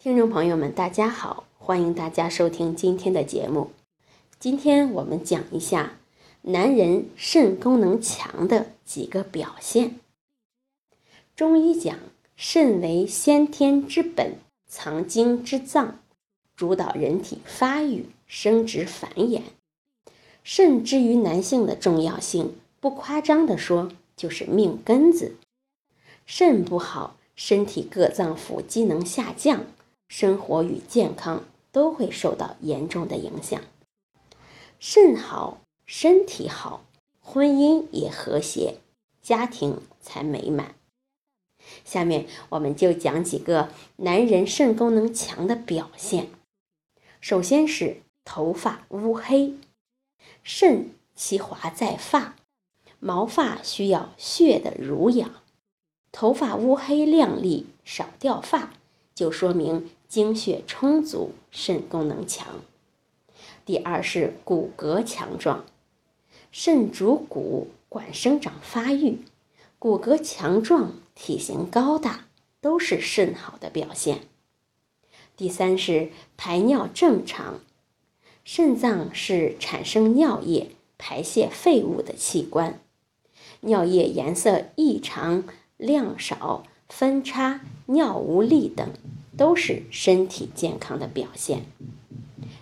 听众朋友们，大家好，欢迎大家收听今天的节目。今天我们讲一下男人肾功能强的几个表现。中医讲，肾为先天之本，藏精之脏，主导人体发育、生殖、繁衍。肾之于男性的重要性，不夸张的说，就是命根子。肾不好，身体各脏腑机能下降。生活与健康都会受到严重的影响。肾好，身体好，婚姻也和谐，家庭才美满。下面我们就讲几个男人肾功能强的表现。首先是头发乌黑，肾其华在发，毛发需要血的濡养，头发乌黑亮丽，少掉发，就说明。精血充足，肾功能强。第二是骨骼强壮，肾主骨，管生长发育，骨骼强壮，体型高大，都是肾好的表现。第三是排尿正常，肾脏是产生尿液、排泄废物的器官，尿液颜色异常、量少、分叉、尿无力等。都是身体健康的表现。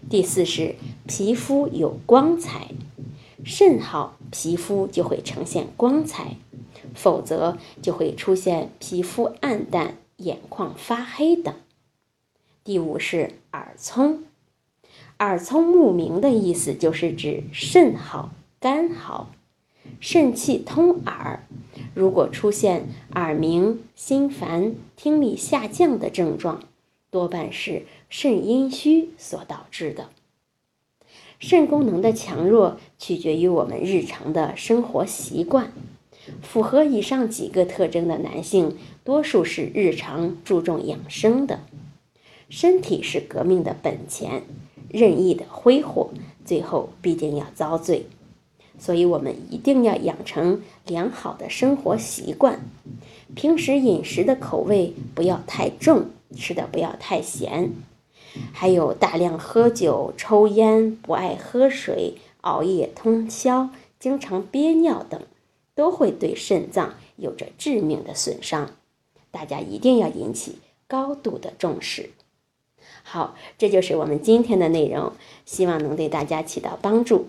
第四是皮肤有光彩，肾好，皮肤就会呈现光彩，否则就会出现皮肤暗淡、眼眶发黑等。第五是耳聪，耳聪目明的意思就是指肾好、肝好，肾气通耳。如果出现耳鸣、心烦、听力下降的症状，多半是肾阴虚所导致的。肾功能的强弱取决于我们日常的生活习惯。符合以上几个特征的男性，多数是日常注重养生的。身体是革命的本钱，任意的挥霍，最后必定要遭罪。所以，我们一定要养成良好的生活习惯，平时饮食的口味不要太重，吃的不要太咸，还有大量喝酒、抽烟、不爱喝水、熬夜通宵、经常憋尿等，都会对肾脏有着致命的损伤。大家一定要引起高度的重视。好，这就是我们今天的内容，希望能对大家起到帮助。